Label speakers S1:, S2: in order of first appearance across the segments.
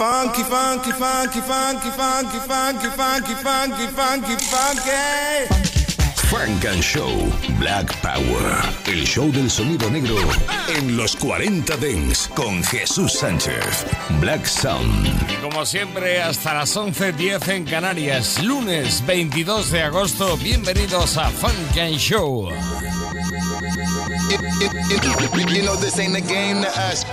S1: Funky, funky, funky, funky, funky, funky, funky, funky, funky, funky.
S2: Funk and Show Black Power. El show del sonido negro en los 40 Dents con Jesús Sánchez. Black Sound.
S3: Y como siempre, hasta las 11.10 en Canarias, lunes 22 de agosto. Bienvenidos a Funk and Show.
S4: You know this ain't a game to us.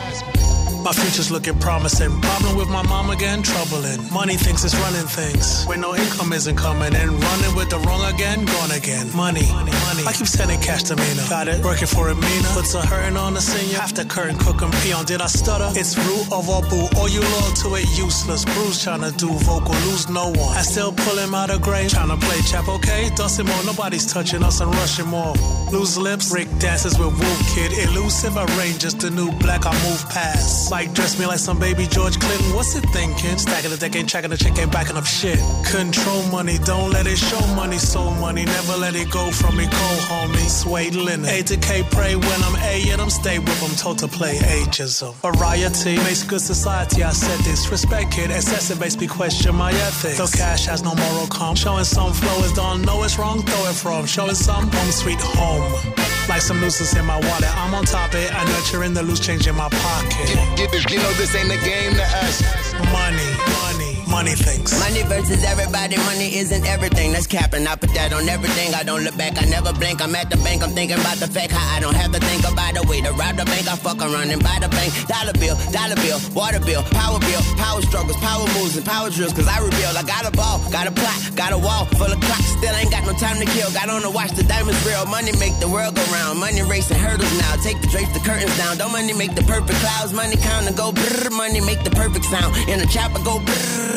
S5: My future's looking promising. Problem with my mom again, troubling. Money thinks it's running things. When no income isn't coming and running with the wrong again, gone again. Money, money, money. I keep sending cash to Mina. Got it, working for a Mina. Puts a hurting on the senior. After curtain, cook and peon. Did I stutter? It's root of all boo. All you loyal to it, useless. Bruce trying to do vocal, lose no one. I still pull him out of grave. Trying to play chap, okay? Dust him. Nobody's touching us and rushing more. Lose lips, Rick dances with Wolf Kid. Elusive, I range just the new black I move past. Dress me like some baby George Clinton. What's it thinking? Stacking the deck, ain't tracking the chick, ain't backing up shit. Control money, don't let it show money, so money. Never let it go from me, cold homie. Suede linen. A to K, pray when I'm A, and I'm stay with them, told to play ageism. Variety makes good society, I said this. Respect kid, excessive makes me question my ethics. Though cash has no moral calm. Showing some flow is don't know it's wrong, throw it from. Showing some home sweet home. Like some nooses in my wallet, I'm on top of it. I nurturing the loose change in my pocket.
S4: You, you- you know this ain't a game to us.
S5: Money, money, money things.
S6: Money versus everybody, money isn't everything. That's capping. I put that on everything. I don't look back, I never blink. I'm at the bank, I'm thinking about the fact how I don't have to think about the way to rob the bank. I fuck around and buy the bank. Dollar bill, dollar bill, water bill, power bill, power struggles, power moves, and power drills. Cause I reveal I got a ball, got a plot, got a wall full of clocks. Still ain't got no time to kill. Got on the watch, the diamonds real. Money make the world go round. Money racing hurdles now. Take the drapes, the curtains down. Don't money make the perfect clouds. Money count and go brrr. Money make the perfect sound. In the chopper go brrr.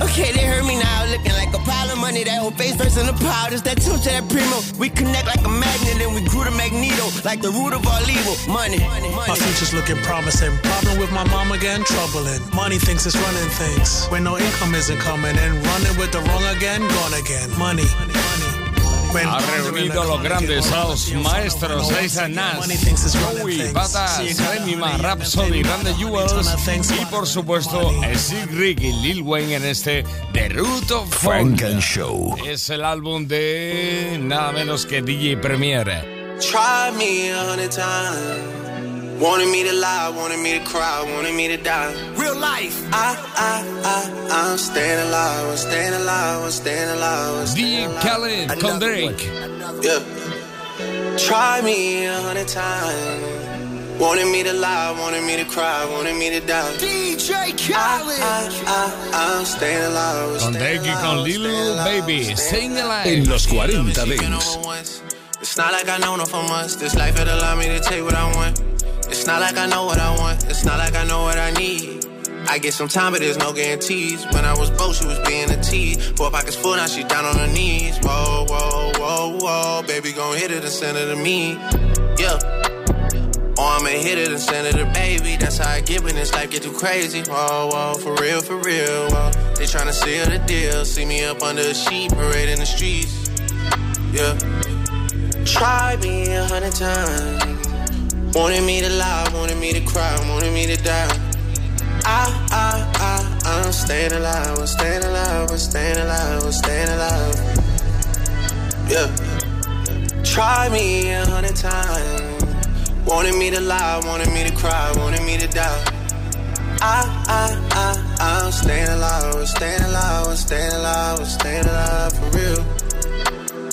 S6: Okay, they heard me now, looking like a pile of money. That whole face versus the pile. It's that two to that primo. We connect like a magnet and we grew the magneto, like the root of all evil. Money, money,
S5: My
S6: money.
S5: future's looking promising. Problem with my mom again, troubling. Money thinks it's running things. When no income isn't coming and running with the wrong again, gone again. Money, money,
S3: Ha reunido
S5: the
S3: los grandes, a los maestros,
S5: one
S3: Aiza Nas,
S5: things.
S3: Patas, Remima, Rhapsody, Randy Jewels y por supuesto. Sig Rick y Lil Wayne en este The Root of
S2: Funk Show.
S3: Es el álbum de nada menos que DJ Premier.
S7: Tried me a hundred times. Wanted me to lie, wanted me to cry, wanted me to die.
S6: Real life.
S7: I, I, I, I'm staying alive, I'm staying alive, I'm staying alive, I'm staying
S3: DJ
S7: alive.
S3: Khaled con Drake.
S7: Yeah. Try me a hundred times. Wanted me to lie, wanted me to cry, wanted me to die.
S6: DJ
S7: I, I, I, I'm staying alive, I'm
S3: Con
S7: staying
S3: Drake y
S7: alive,
S3: con Lil Baby.
S7: Staying alive.
S3: Alive.
S2: En los 40
S7: She been
S2: Dents.
S7: over once. It's not like I know no for months. This life had allowed me to take what I want. It's not like I know what I want. It's not like I know what I need. I get some time, but there's no guarantees. When I was broke, she was being a tease. Four pockets full, now she down on her knees. Whoa, whoa, whoa, whoa. Baby, gon' hit it and send it to me. Yeah. Or I'ma hit it and send it to baby. That's how I get when this life get too crazy. Whoa, whoa, for real, for real. Whoa. They tryna seal the deal. See me up under a sheet, parade in the streets. Yeah. Try me a hundred times. Wanted me to lie, wanted me to cry, wanted me to die. I, I, I, I'm staying alive, I'm staying alive, I'm staying alive, I'm staying alive. Yeah. Try me a hundred times. Wanted me to lie, wanted me to cry, wanted me to die. I, I, I, I'm staying alive, I'm staying alive, I'm staying alive, I'm staying alive for real.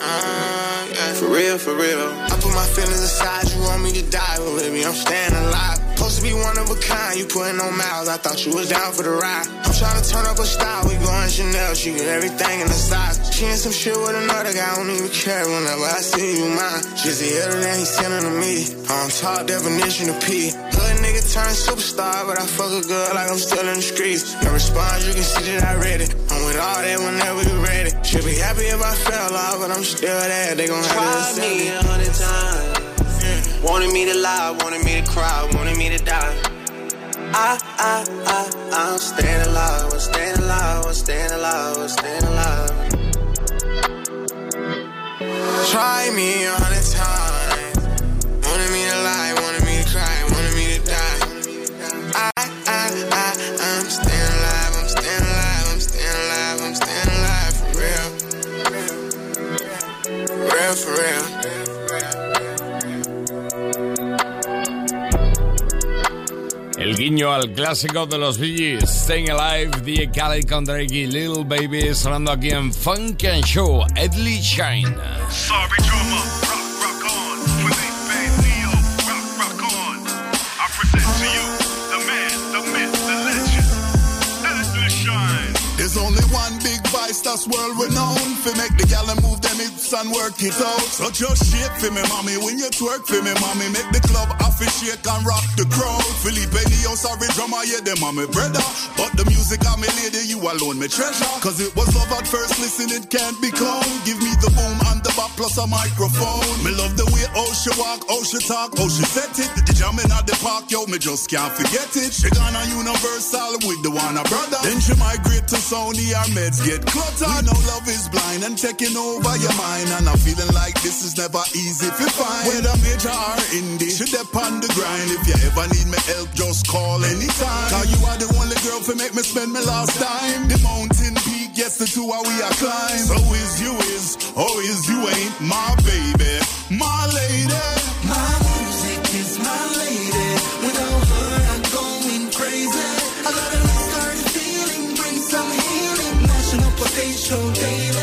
S7: Uh, yeah. For real, for real.
S8: Put my feelings aside, you want me to die, but baby, I'm staying alive. Supposed to be one of a kind, you putting on miles, I thought you was down for the ride. To turn up a style, we going Chanel, she get everything in the size. She in some shit with another guy, I don't even care whenever I see you mine. She's the other than he's sending to me. I'm top definition of P. Hood nigga turned superstar, but I fuck a girl like I'm still in the streets. No response, you can see that I read it. I'm with all that whenever you ready. Should be happy if I fell off, but I'm still there. They gon' have to
S7: me a hundred times. Wanted me to lie, wanted me to cry, wanted me to die. I, I, I, I'm staying alive, I'm staying alive, I'm staying alive, I'm staying alive.
S8: Try me a hundred times. Wanted me to lie, wanted me to cry, wanted me to die. I,
S7: I, I, I'm staying alive, I'm staying alive, I'm staying alive, I'm staying alive for real. Real for real.
S3: El guiño al clásico de los Bee Staying Alive, The Cali con Drake y Lil Baby, sonando aquí en Funk and Show, Edley Shine.
S9: Sorry, drama, rock, rock on. For they bang Neo, rock, rock on. I present to you the man, the myth, the legend, Edley Shine.
S10: There's only one big vice that's world renowned. For make the gal move them hips and work it out. So just shake for me, mommy. When you twerk for me, mommy, make the club officiate and rock the crowd. Philippe Neo, sorry drummer, yeah, them are my brother. But the music of me lady, you alone, me treasure. Cause it was love at first, listen, it can't be calm. Give me the boom and the bop plus a microphone. Me love the way oh she walk, oh she talk, oh she set it. The jamming at the park, yo, me just can't forget it. She gone a universal with the one a brother. Then she migrate to Sony, our meds get cluttered. We know love is blind and taking over your mind. And I'm feeling like this is never easy to find. Whether major or indie, she dep on the grind. If you ever need me help, just call anytime. Cause you are the only girl for make me spend my last time. The mountain peak, yes, the two are we are climb. So is you is, oh is you ain't my baby, my lady.
S11: My music is my lady. Without her, I'm going crazy. I got a restart feeling, bring some healing. Stage show daily.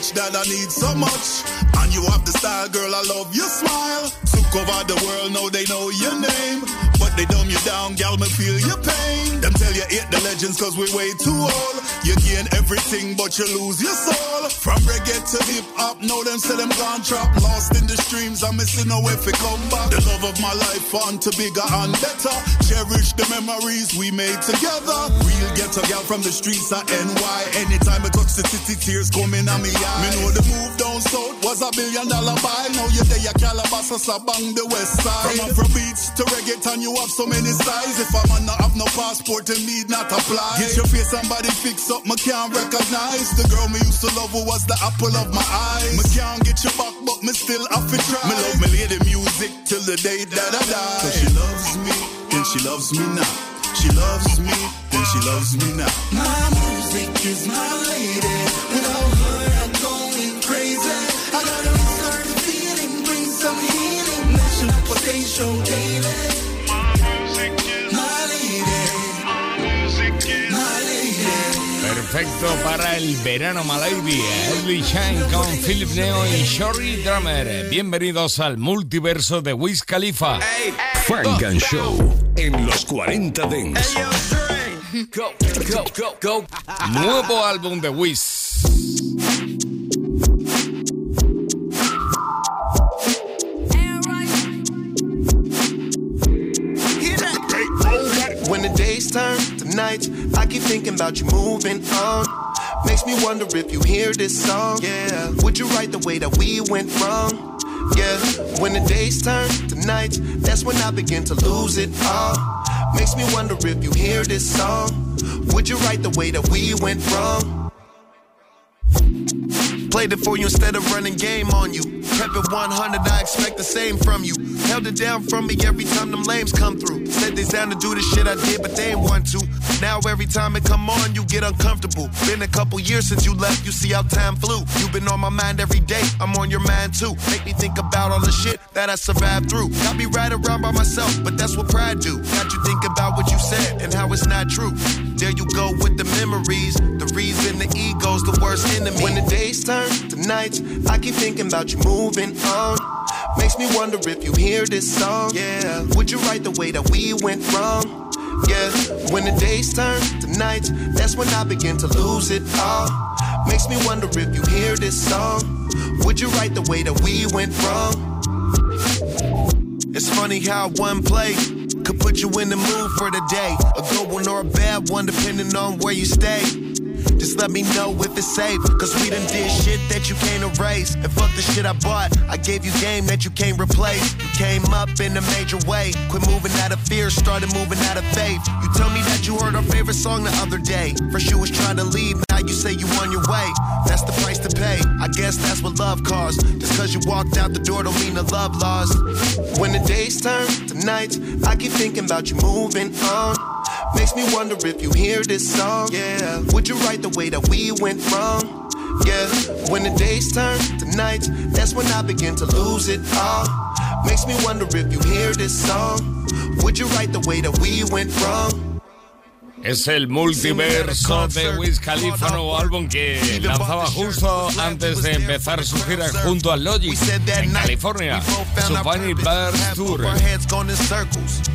S10: Touch that I need so much. And you have the style, girl, I love your smile. Took over the world, now they know your name. But they dumb you down, gal, me feel your pain. Them tell you hate the legends cause we way too old. You gain everything, but you lose your soul. From reggae to hip hop, know them say them gone trap. Lost in the streams, I'm missing no if it come back. The love of my life on to bigger and better. Cherish the memories we made together. Real ghetto gal from the streets of NY. Anytime I touch the city, tears coming on me eye. Me know the move down south was a billion dollar buy. Now you're there, Calabasas, bang the west side. From Afro beats to reggaeton, you have so many styles. If a man not have no passport, then need not apply. Get your face, somebody fix up, me can't recognize. The girl me used to love who was the apple of my eyes. Me can't get you back, but me still have to try. Me love me lady music till the day that I die. Cause she loves me, then she loves me now. She loves me, then she loves me now.
S11: My music is my lady. Without her, I'm going crazy. I got a restart feeling, bring some healing. Mashing up a stage show daily.
S3: Perfecto para el verano, my lady. Edley Shine con Philip Neo y Shorty Drummer. Bienvenidos al multiverso de Wiz Khalifa.
S2: Funk and Show en los 40 Dents.
S3: Nuevo álbum de Wiz.
S12: When the days turn nights, I keep thinking about you moving on. Makes me wonder if you hear this song. Yeah, would you write the way that we went wrong? Yeah, when the days turn to nights, that's when I begin to lose it all. Makes me wonder if you hear this song. Would you write the way that we went wrong? Played it for you instead of running game on you. Kept it 100, I expect the same from you. Held it down from me every time them lames come through. Said they down to do the shit I did, but they ain't want to. Now every time it come on, you get uncomfortable. Been a couple years since you left, you see how time flew. You've been on my mind every day, I'm on your mind too. Make me think about all the shit that I survived through. Got me right around by myself, but that's what pride do. Got you think about what you said and how it's not true. There you go with the memories. The reason the ego's the worst enemy. When the days turn to nights, I keep thinking about you moving on. Makes me wonder if you hear this song. Yeah, would you write the way that we went wrong? Yeah, when the days turn to nights, that's when I begin to lose it all. Makes me wonder if you hear this song. Would you write the way that we went wrong? It's funny how one play could put you in the mood for the day. A good one or a bad one, depending on where you stay. Just let me know if it's safe. Cause we done did shit that you can't erase. And fuck the shit I bought. I gave you game that you can't replace. You came up in a major way. Quit moving out of fear, started moving out of faith. You tell me that you heard our favorite song the other day. First you was trying to leave, now you say you on your way. That's the price to pay. I guess that's what love costs. Just cause you walked out the door don't mean the love lost. When the days turn to nights, I keep thinking about you moving on. Makes me wonder if you hear this song. Yeah, would you write the way that we went wrong? Yeah, when the days turn to nights, that's when I begin to lose it all. Makes me wonder if you hear this song. Would you write the way that we went wrong?
S3: Es el multiverso de Wiz Khalifa, nuevo álbum que lanzaba justo antes de empezar su gira junto a Logic en California, su Funny Bird Tour.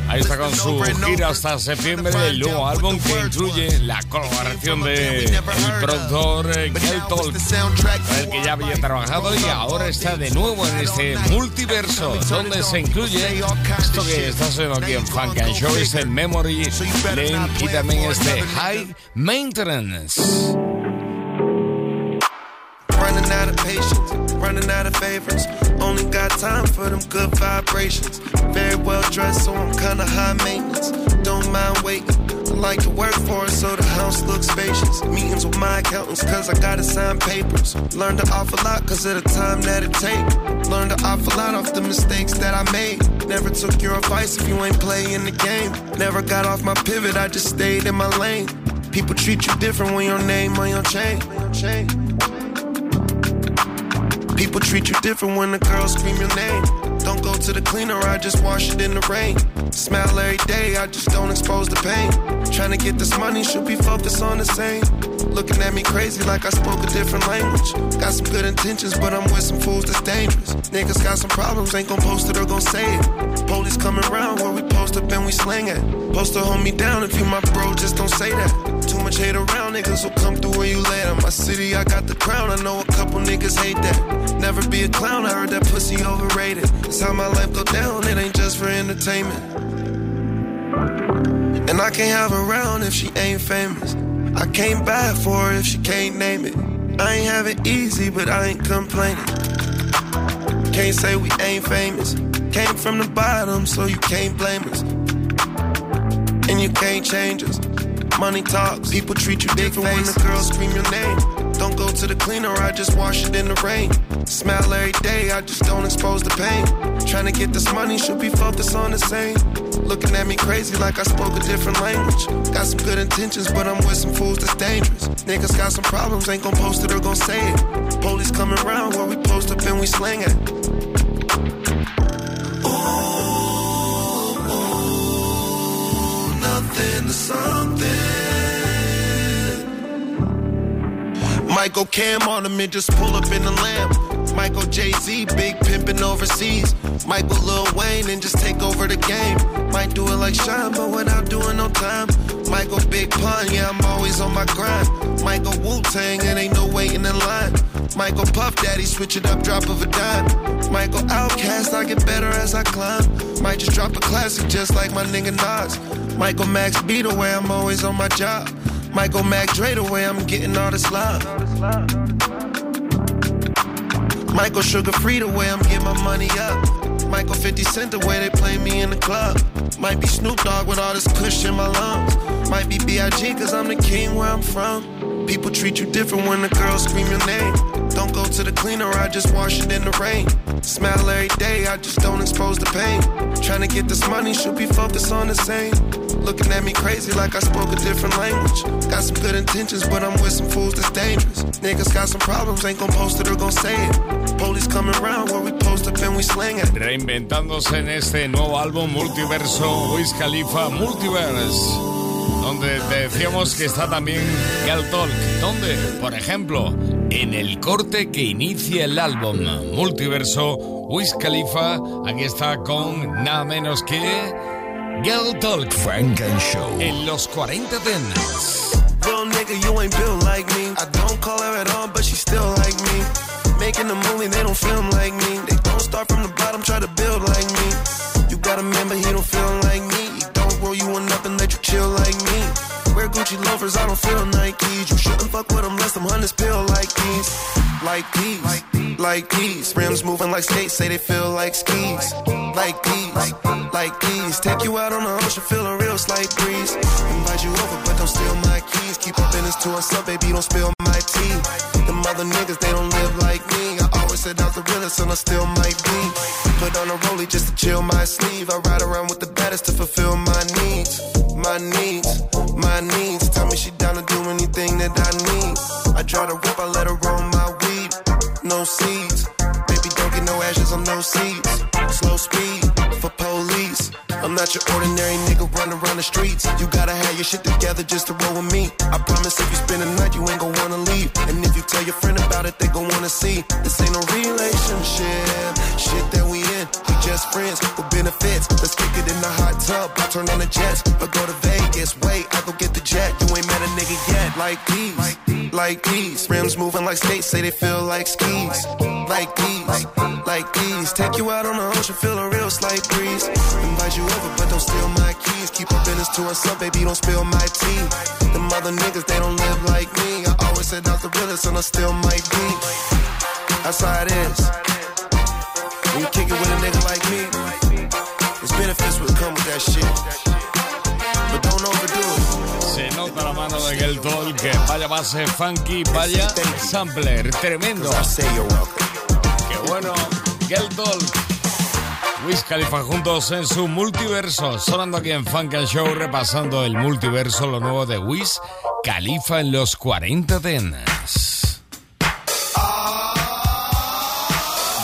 S3: Ahí está con su gira hasta septiembre, el nuevo álbum que incluye la colaboración de el productor Kel Talk, el que ya había trabajado y ahora está de nuevo en este multiverso donde se incluye esto que está sonando aquí en Funk and Show, es el Memory Lane y también este High Maintenance.
S12: Running out of patience, running out of favors. Only got time for them good vibrations. Very well dressed, so I'm kinda high maintenance. Don't mind waiting. I like to work for it, so the house looks spacious. Meetings with my accountants, cause I gotta sign papers. Learned an awful lot, cause of the time that it take. Learned an awful lot off the mistakes that I made. Never took your advice if you ain't playing the game. Never got off my pivot, I just stayed in my lane. People treat you different when your name on your chain. chain. People treat you different when the girls scream your name. Don't go to the cleaner, I just wash it in the rain. Smile every day, I just don't expose the pain. Trying to get this money, should be focused on the same. Looking at me crazy like I spoke a different language. Got some good intentions, but I'm with some fools that's dangerous. Niggas got some problems, ain't gon' post it or gon' say it. Police coming around where we post up and we slang it. Post to hold me down if you my bro, just don't say that. Too much hate around, niggas will come through where you lay In my city, I got the crown, I know a couple niggas hate that. Never be a clown, I heard that pussy overrated. How my life go down, it ain't just for entertainment. And I can't have her around if she ain't famous. I can't buy it for her if she can't name it. I ain't have it easy, but I ain't complaining. Can't say we ain't famous. Came from the bottom, so you can't blame us. And you can't change us. Money talks, people treat you different when the girls scream your name. Don't go to the cleaner, I just wash it in the rain. Smile every day, I just don't expose the pain. Trying to get this money, should be focused on the same. Looking at me crazy like I spoke a different language. Got some good intentions, but I'm with some fools that's dangerous. Niggas got some problems, ain't gon' post it or gon' say it. Police coming around where we post up and we slang it. Ooh, nothing to something. Michael Cam on him and just pull up in the lamb. Michael Jay Z, big pimpin' overseas. Michael Lil Wayne and just take over the game. Might do it like Sean, but without doing no time. Michael Big Pun, yeah, I'm always on my grind. Michael Wu Tang, and ain't no waiting in line. Michael Puff Daddy, switch it up, drop of a dime. Michael OutKast, I get better as I climb. Might just drop a classic just like my nigga Nas. Michael Max beat away, I'm always on my job. Michael Mac Dre the I'm getting all this love. Michael Sugar Free the way I'm getting my money up. Michael 50 Cent the way they play me in the club. Might be Snoop Dogg with all this kush in my lungs. Might be B.I.G. cause I'm the king where I'm from. People treat you different when the girls scream your name. Don't go to the cleaner, I just wash it in the rain. Smile every day, I just don't expose the pain. Trying to get this money, should be focused on the same. Looking at me crazy like I spoke a different language. Got some good intentions, but I'm with some fools that's dangerous. Niggas got some problems, ain't gon' post it or gon' say it. Police coming around where we post up and we slang it.
S3: Reinventándose en este nuevo álbum multiverso Wiz Khalifa Multiverse. Donde te decíamos que está también Gal Talk. ¿Dónde? Por ejemplo, en el corte que inicia el álbum Multiverso Wiz Khalifa. Aquí está con nada menos que Girl Talk.
S2: Funk and Show.
S3: En los 40 Dance.
S12: Real nigga, you ain't built like me. I don't call her at all, but she still like me. Making a movie, they don't film like me. They don't start from the bottom, try to build like me. You gotta remember, he don't feel like me. He don't roll you one up and let you chill like me. Wear Gucci loafers, I don't feel Nikes. You shouldn't fuck with them unless them hunters feel like these. Like these, like these. Rims moving like skates, say they feel like skis. Like these, like these. Take you out on the ocean, feel a real slight breeze. Invite you over, but don't steal my keys. Keep your business to yourself, baby, don't spill my tea. Them other niggas, they don't live like me. I always said was the realest, and I still might be. Put on a rollie just to chill my sleeve. I ride around with the baddest to fulfill my needs. My needs, that I need. I draw the whip, I let her roll my weed. No seeds. Baby, don't get no ashes on no seeds. Slow speed for police. I'm not your ordinary nigga running around the streets. You gotta have your shit together just to roll with me. I promise if you spend a night, you ain't gon' wanna leave. And if you tell your friend about it, they gon' wanna see. This ain't no relationship. Shit that we in, we just friends with benefits. Let's kick it in the hot tub. I turn on the jets, Like these, like these. Rims moving like skates, say they feel like skis. Like these, like these. Take you out on the ocean, feel a real slight breeze. Invite you over, but don't steal my keys. Keep our business to ourselves, baby, don't spill my tea. Them other niggas, they don't live like me. I always said I was the realest, and I still might be. That's how it is. You kick
S3: que vaya base funky, vaya sampler, tremendo. Qué bueno, Geltol. Wiz Khalifa juntos en su multiverso, sonando aquí en Funk and Show, repasando el multiverso, lo nuevo de Wiz Khalifa en los 40 Dance.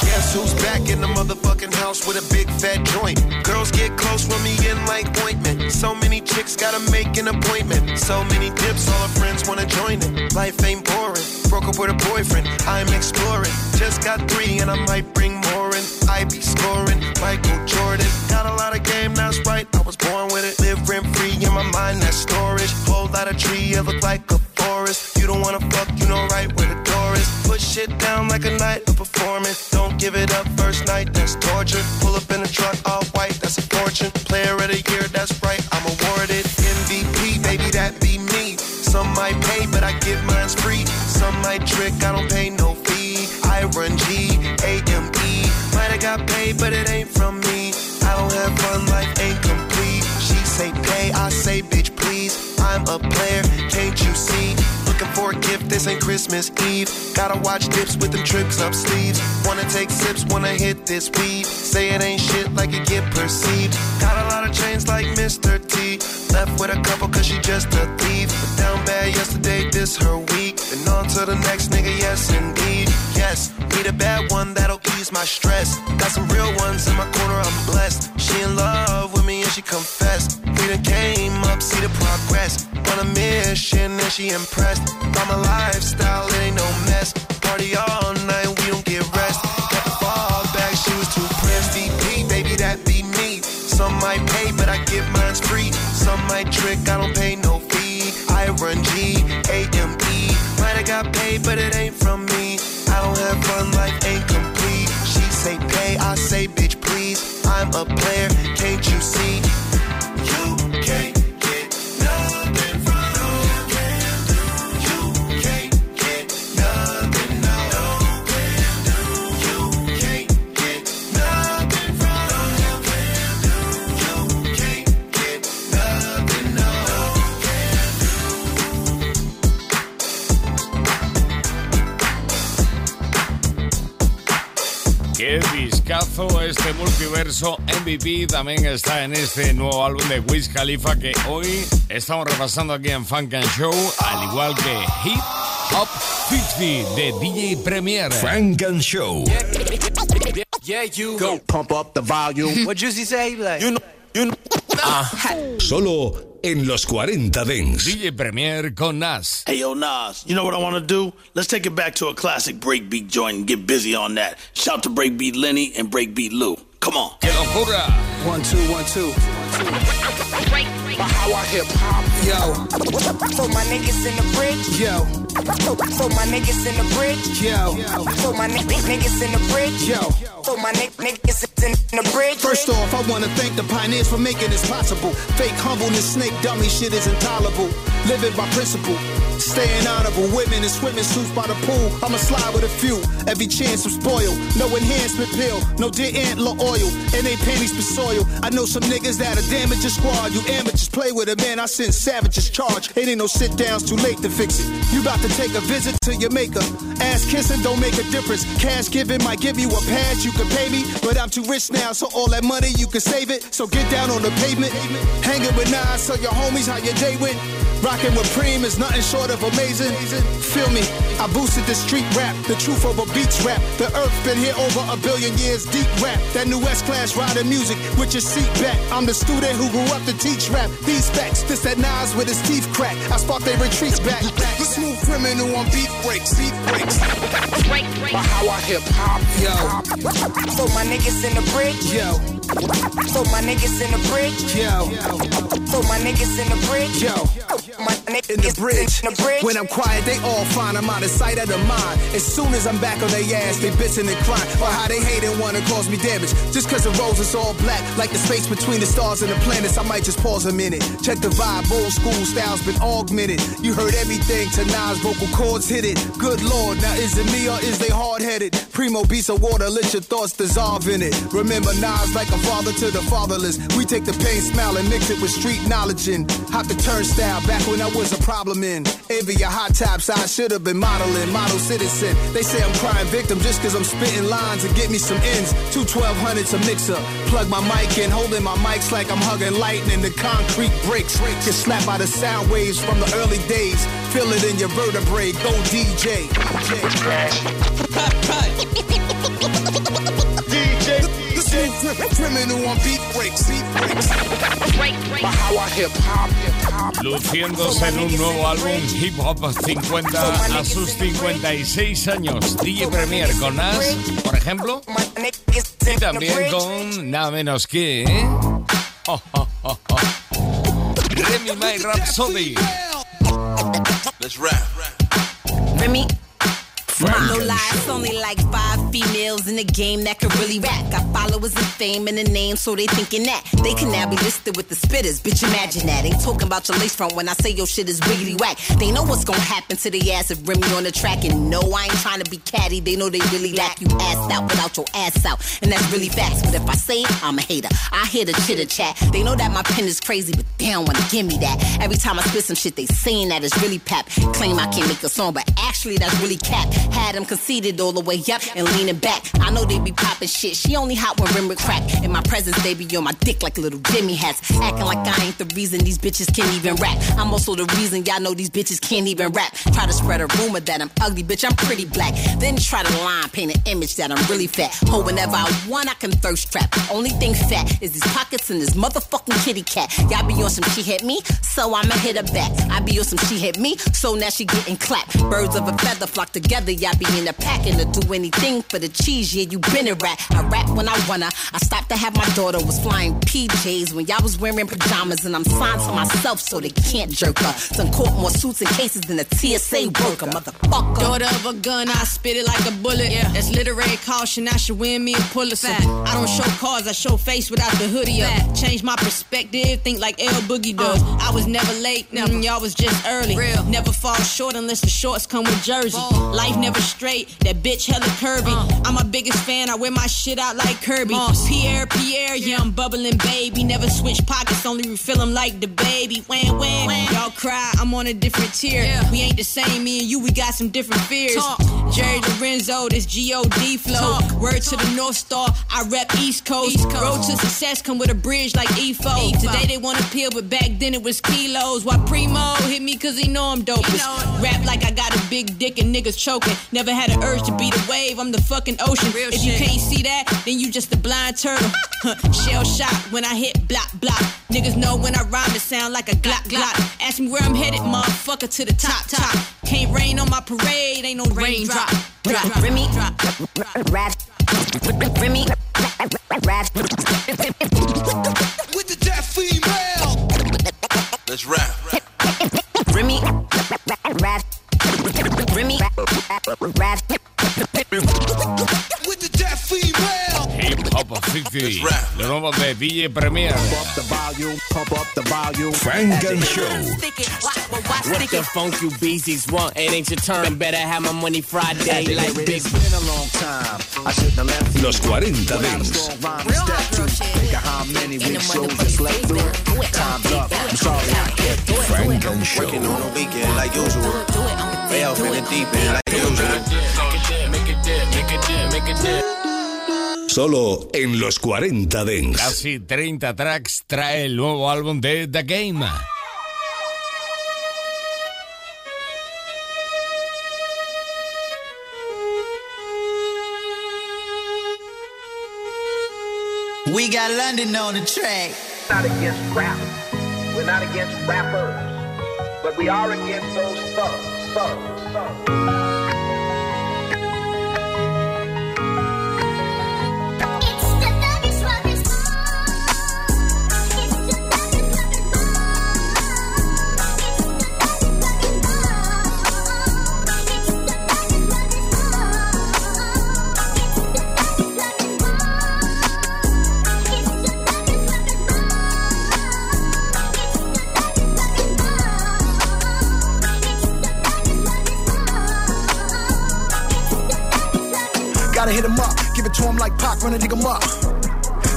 S12: Guess back in the motherfucking house with a big fat joint? Girls get close with me in like ointment. So many chicks gotta make an appointment. So many dips, all her friends wanna join it. Life ain't boring. Broke up with a boyfriend, I'm exploring. Just got three and I might bring more in. I be scoring, Michael Jordan. Got a lot of game, that's right. I was born with it. Live rent free in my mind, that's storage. Whole lot of tree, it look like a forest. You don't wanna fuck, you know right where the door is. Put shit down like a night of performance. Don't give it up first night, that's torture. Pull up in a trick, I don't pay no fee. I run G, A-M-E. Might have got paid, but it ain't from me. I don't have fun, life ain't complete. She say pay, I say bitch please. I'm a player, can't you see? Looking for a gift, this ain't Christmas Eve. Gotta watch dips with them tricks up sleeves. Wanna take sips, wanna hit this weed. Say it ain't shit like it get perceived. Got a lot of chains like Mr. T. Left with a couple cause she just a thief. Down bad yesterday, this her week. On to the next nigga, yes indeed. Yes, need a bad one that'll ease my stress. Got some real ones in my corner, I'm blessed. She in love with me and she confessed. We done came up, see the progress. On a mission and she impressed. By my lifestyle, it ain't no mess. Party all night, I'm a player,
S3: Qué discazo este multiverso MVP también está en este nuevo álbum de Wiz Khalifa que hoy estamos repasando aquí en Funk and Show, al igual que Hip Hop 50 de DJ Premier.
S2: Funk and Show.
S13: Yeah, you go pump up the volume. what Juicy say? Like, you know, you know.
S2: Solo en los 40 Dance.
S3: DJ Premier con Nas.
S14: Hey, yo, Nas, you know what I want to do? Let's take it back to a classic breakbeat joint and get busy on that. Shout to breakbeat Lenny and breakbeat Lou. Come on.
S3: ¡Qué locura!
S13: One, two, one, two.
S11: My how I hip hop, yo. For my niggas in the bridge, yo. For my niggas in the bridge, yo. For my niggas in the bridge, yo. My ni- niggas in the bridge.
S15: First off, I wanna thank the pioneers for making this possible. Fake humbleness, snake dummy shit is intolerable. Living by principle.
S8: Staying honorable, women in swimming suits by the pool. I'ma slide with a few. Every chance I'm spoiled. No enhancement pill, no deer antler oil. And they panties for soil. I know some niggas that'll damage your squad. You amateurs play with it, man. I send savages charge. It ain't no sit downs, too late to fix it. You about to take a visit to your maker. Ass kissing don't make a difference. Cash giving might give you a pass, you can pay me. But I'm too rich now, so all that money you can save it. So get down on the pavement. Hanging with Nas, so your homies, how your day went. Rocking with Preem is nothing short of amazing. Feel me, I boosted the street rap, the truth over beats rap. The earth been here over a billion years, deep rap. That new S class riding music with your seat back. I'm the student who grew up to teach rap. These facts, this that Nas with his teeth crack. I spark they retreats back.
S16: The smooth criminal on beat breaks, beat breaks.
S8: By how I hip hop, yo.
S17: So my niggas in the bridge,
S8: yo.
S17: So my niggas in the bridge,
S8: yo.
S17: So my niggas in the bridge,
S8: yo.
S17: My niggas
S8: in the bridge.
S17: in the bridge.
S8: When I'm quiet, they all fine. I'm out of sight, out of mind. As soon as I'm back on their ass, they bitching and crying. Or how they hate and wanna cause me damage. Just cause the rose is all black, like the space between the stars and the planets, I might just pause a minute. Check the vibe, old school style's been augmented. You heard everything to Nas, vocal cords hit it. Good lord, now is it me or is they hard headed? Primo beats of water, let your thoughts dissolve in it. Remember Nas like a father to the fatherless. We take the pain, smile, and mix it with street knowledge and hop the turnstile back when I was a problem in. Envy your hot tops, I should have been modeling, model citizen. They say I'm crying victim just cause I'm spitting lines and get me some ends. Two 1200s a mixer. Plug my mic in, holding my mics like I'm hugging lightning. The concrete breaks. Get slapped by the sound waves from the early days. Feel it in your vertebrae. Go DJ.
S16: The
S8: hop.
S3: Luciéndose en un nuevo álbum Hip Hop 50 a sus 56 años. DJ Premier con Nas, por ejemplo. Y también con nada menos que. Oh. Remy My Rhapsody.
S18: Let's rap.
S19: Remy. No
S3: Franken
S19: lie, it's only like five females in the game that could really rap. Got followers and fame and a name, so they thinking that they can now be listed with the spitters. Bitch, imagine that. Ain't talking about your lace front when I say your shit is wiggity whack. They know what's gonna happen to the ass if Remy on the track. And no, I ain't trying to be catty. They know they really lack you ass out without your ass out. And that's really facts. But if I say it, I'm a hater. I hear the chitter chat. They know that my pen is crazy, but they don't wanna give me that. Every time I spit some shit, they saying that it's really pap. Claim I can't make a song, but actually that's really cap. Had them conceited all the way up and leaning back. I know they be popping shit. She only hot when rim crack. In my presence, they be on my dick like little Jimmy hats. Acting like I ain't the reason these bitches can't even rap. I'm also the reason y'all know these bitches can't even rap. Try to spread a rumor that I'm ugly, bitch, I'm pretty black. Then try to line paint an image that I'm really fat. Oh, whenever I want, I can thirst trap. Only thing fat is these pockets and this motherfucking kitty cat. Y'all be on some she hit me, so I'ma hit her back. I be on some she hit me, so now she getting clapped. Birds of a feather flock together, y'all be in a pack and to do anything for the cheese. Yeah, you been a rat. I rap when I wanna. I stopped to have my daughter was flying PJs when y'all was wearing pajamas, and I'm signed to myself so they can't jerk her. Done caught more suits and cases than a TSA worker, motherfucker.
S20: Daughter of a gun, I spit it like a bullet. Yeah. That's literary caution, I should win me a Pulitzer. I don't show cars, I show face without the hoodie up. Change my perspective, think like L Boogie does. Uh. I was never late, never. y'all was just early. Real. Never fall short unless the shorts come with jersey. Life never straight, that bitch hella curvy. Uh. I'm my biggest fan, I wear my shit out like Kirby. Pierre, Pierre, yeah, I'm bubbling, baby. Never switch pockets, only refill them like the baby. Wham, wham. Y'all cry, I'm on a different tier. We ain't the same, me and you, we got some different fears. Jerry Lorenzo, this G-O-D flow. Word to the North Star, I rep East Coast. Road to success come with a bridge like EFO. Today they want to peel, but back then it was kilos. Why Primo hit me cause he know I'm dopest. Rap like I got a big dick and niggas choking. Never had an urge to be the wave, I'm the fucking ocean. if you can't see that, then you just a blind turtle. Shell shot when I hit block, block. Niggas know when I rhyme, it sound like a glock, glock. Ask me where I'm headed, motherfucker, to the top, top. Can't rain on my parade, ain't no raindrop. Drop,
S19: Remy, rap, Remy, rap.
S16: The
S3: DJ Premier.
S2: Funk and Show.
S21: What the funk you beasties want? It ain't your turn. Better have my money Friday like big.
S15: It's been a long time. I shouldn't have left you.
S2: Los 40
S15: Without a
S2: Dents.
S15: strong rhyme to step to. Think of how many weak shows I slept through. Time's up. I'm sorry I kept you.
S2: Funk and Show.
S6: Working on a weekend like usual. Way off in the deep end like usual.
S2: Solo en los 40 Dents.
S3: Casi 30 tracks trae el nuevo álbum de The Game.
S22: We got London on the track.
S19: not against rap. We're not against rappers. But we are against those thugs. Thugs. Thugs.
S15: Gotta hit him up, give it to him like Pac, run a nigga up.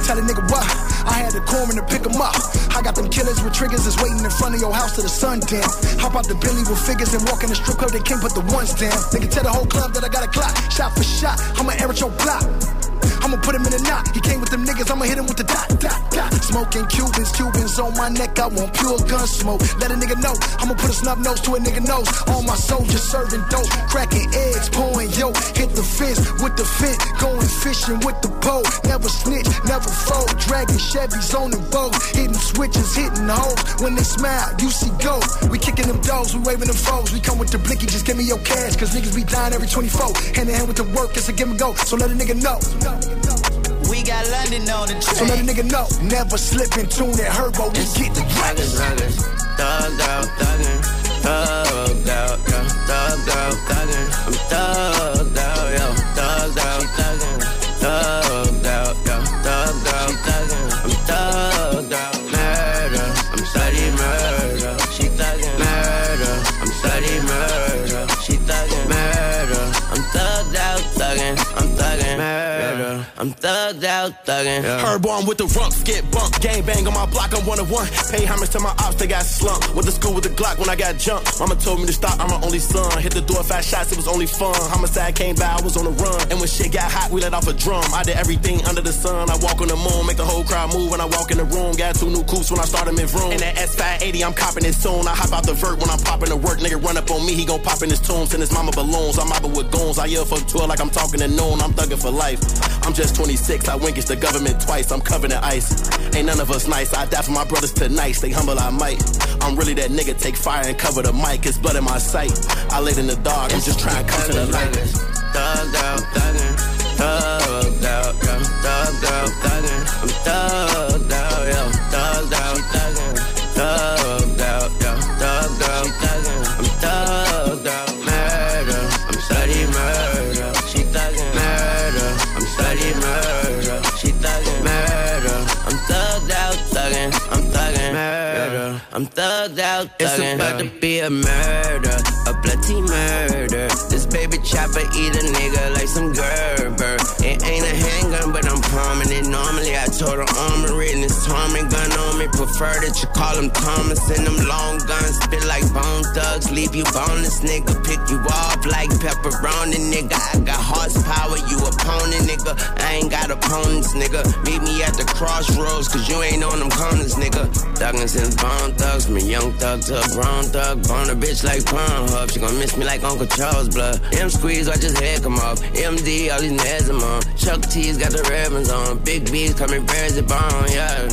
S15: Tell a nigga what? I had the corn to pick him up. I got them killers with triggers that's waiting in front of your house till the sun dim. Hop out the Billy with figures and walk in the strip club, they can't put the ones down. They can tell the whole club that I got a clock. Shot for shot, I'ma air at your block. I'ma put him in a knot. He came with them niggas, I'ma hit him with the dot, dot, dot. Smoking Cubans, Cubans on my neck, I want pure gun smoke. Let a nigga know, I'ma put a snub nose to a nigga nose. All my soldiers serving dope, cracking eggs, pouring yo. Hit the fence with the fit, going fishing with the pole. Never snitch, never fold. Dragging Chevys on the boat, hitting switches, hitting hoes. When they smile, you see go. We kicking them doors, we waving them foes. We come with the blicky, just give me your cash, cause niggas be dying every 24. Hand in hand with the work, it's a give and go. So let a nigga know.
S22: We got London on the
S15: So let a nigga know. Never slip in tune that herbo. We get the
S6: thuggin', thugged out, thuggin', thugged out, thugged out, thuggin', I'm thugged I'm thugged out, thuggin'.
S21: Herb on with the rumps, get bumped. Gang bang on my block, I'm one of one. Pay homage to my ops, they got slumped. Went to school with the Glock when I got jumped. Mama told me to stop, I'm my only son. Hit the door, fast shots, it was only fun. Homicide came by, I was on the run. And when shit got hot, we let off a drum. I did everything under the sun. I walk on the moon, make the whole crowd move when I walk in the room. Got two new coops when I started mid room. And that S580, I'm copping it soon. I hop out the vert when I'm popping the work. Nigga run up on me, he gon' pop in his tomb. Send his mama balloons. I'm mobbing with goons. I yell for tour like I'm talking to noon. I'm thugging for life. I'm just 26, I wink it's the government twice. I'm covered in ice. Ain't none of us nice. I die for my brothers tonight. Stay humble, I might. I'm really that nigga. Take fire and cover the mic. It's blood in my sight. I laid in the dark. I'm just trying to come to the light.
S6: Thugged out, thuggin', thugged out, yo, thugged out, thuggin', I'm thugged out, thugged out, thuggin'. It's about to be a murder, a bloody murder. This baby chopper eat a nigga like some Gerber. It ain't a handgun, but I'm palming it normally. I told her armor it and it's Tommy gun on me. Prefer that you call him Thomas and them long guns spit like bone thugs. Leave you boneless, nigga. Pick you off like pepperoni, nigga. I got horsepower, you opponent, nigga. I ain't got opponents, nigga. Meet me at the crossroads, cause you ain't on them corners, nigga. Thuggin' since bone thugs, from a young thug to a grown thug. Bone a bitch like Pornhub. She gon' miss me like Uncle Charles' blood. M squeeze, I just head come off. MD, all these nads I'm on. Chuck T's got the ribbons on. Big B's coming bears of bone, yeah.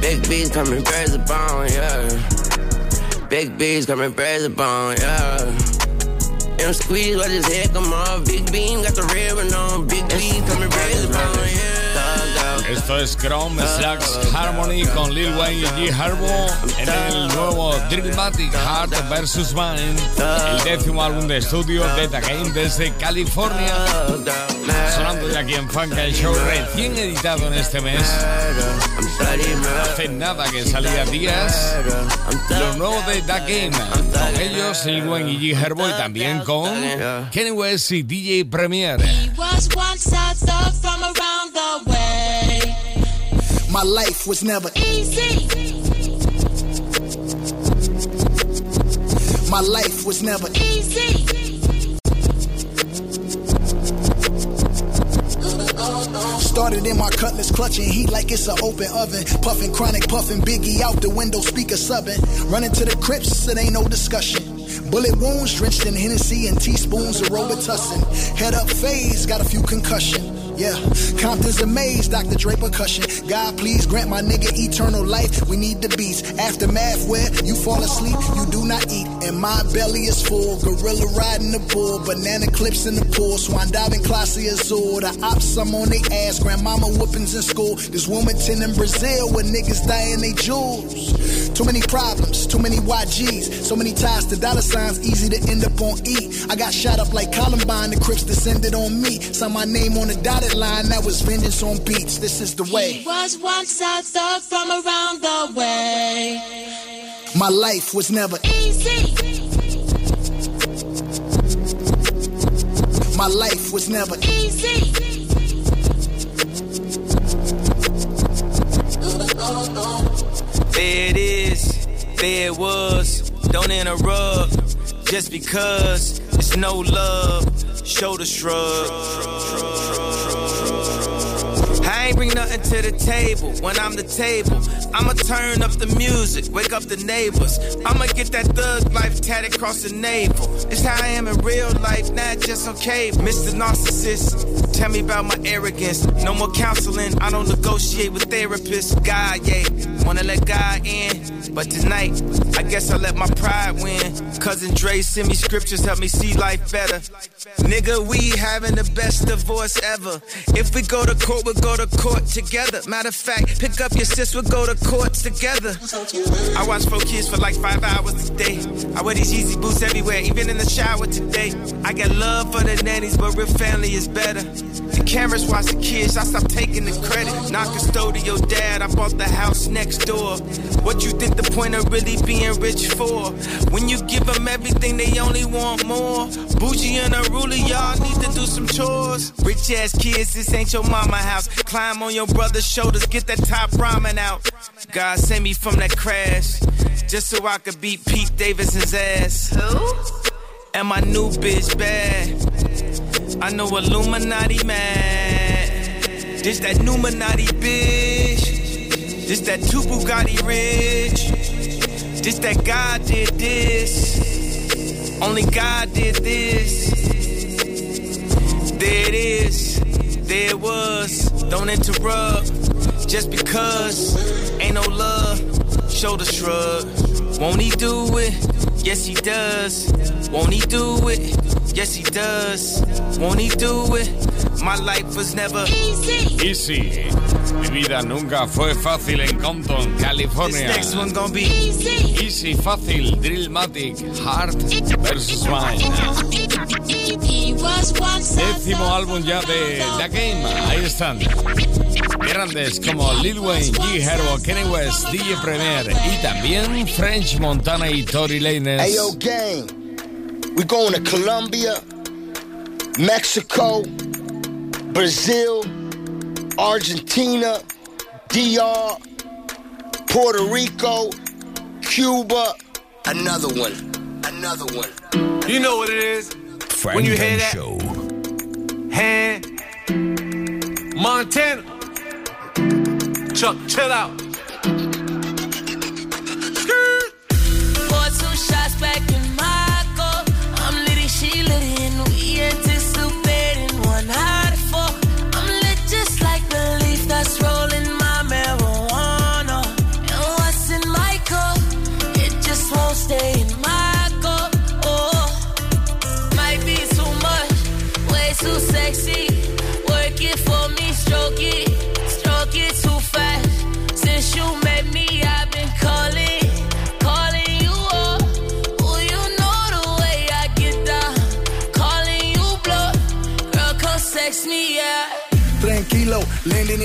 S6: Big B's coming bears of bone, yeah. Big B's coming bears of bone, yeah. M squeeze, I just head come off. Big beam got the ribbon on. Big B coming bears of bone, yeah.
S3: Esto es Chrome Slacks Harmony con Lil Wayne y G Herbo en el nuevo Drillmatic Heart vs. Mind, el décimo álbum de estudio de The Game desde California. Sonando de aquí en Funk and Show, recién editado en este mes. Hace nada que salía días. Lo nuevo de The Game. Con ellos, Lil Wayne y G Herbo y también con Kenny West y DJ Premier.
S15: My life was never
S11: Easy.
S15: My life was never
S11: Easy.
S15: Started in my cutlass, clutching heat like it's an open oven. Puffing chronic, puffing biggie out the window, speaker subbing. Running to the crypts, it ain't no discussion. Bullet wounds drenched in Hennessy and teaspoons of Robitussin. Head up phase, got a few concussion. Yeah, Compton's amazed, Dr. Draper cushion. God, please grant my nigga eternal life. We need the beats. Aftermath where you fall asleep, you do not eat. And my belly is full. Gorilla riding the bull, banana clips in the pool. Swan diving, classy azul. The ops, I'm on they ass. Grandmama whoopings in school. This Wilmington in Brazil where niggas dying they jewels. Too many problems, too many YGs. So many ties to dollar signs, easy to end up on E. I got shot up like Columbine, the Crips descended on me. Saw my name on the dotted line, that was vengeance on beats. This is the way.
S11: Was once a thug from around the way.
S15: My life was never
S11: Easy.
S15: My life was never
S11: Easy.
S23: There it is, there it was. Don't interrupt, just because it's no love. Shoulder shrug. I ain't bring nothing to the table when I'm the table. I'ma turn up the music, wake up the neighbors. I'ma get that thug life tatted across the navel. It's how I am in real life, not just on cable. Mr. Narcissist, tell me about my arrogance. No more counseling, I don't negotiate with therapists. God, yeah, wanna let God in. But tonight, I guess I let my pride win. Cousin Dre send me scriptures, help me see life better. Nigga, we having the best divorce ever. If we go to court, we'll go to court together. Matter of fact, pick up your sis, we'll go to court together. I watch four kids for like five hours a day. I wear these Yeezy boots everywhere, even in the shower today. I got love for the nannies, but real family is better. The cameras watch the kids, I stop taking the credit. Not custodial dad, I bought the house next door. What you think the point of really being rich for? When you give them everything, they only want more. Bougie and unruly, y'all need to do some chores. Rich ass kids, this ain't your mama house. Climb on your brother's shoulders, get that top ramen out. God sent me from that crash, just so I could beat Pete Davidson's ass. Who? And my new bitch bad. I know Illuminati mad. This that Numinati bitch. This that two Bugatti rich. This that God did this. Only God did this. There it is. There it was. Don't interrupt. Just because ain't no love. Shoulder shrug. Won't he do it? Yes, he does. Won't he do it? Yes, he does. Won't he do it? My life was never
S11: easy.
S3: Easy. Mi vida nunca fue fácil en Compton, California.
S23: This next one gonna be
S11: easy.
S3: Easy, fácil, Drillmatic, Heart versus Mind. Décimo álbum ya de The Game. Ahí están. Grandes como Lil Wayne, G Herbo, Kenny West, DJ Premier y también French Montana y Tory Lanez.
S22: Hey yo, gang, we going to Colombia, Mexico, Brazil, Argentina, DR, Puerto Rico, Cuba. Another one, another one.
S23: You know what it is.
S2: Frank
S23: when you hear
S2: and
S23: that
S2: Show.
S23: hand, Montana. Chuck, chill out.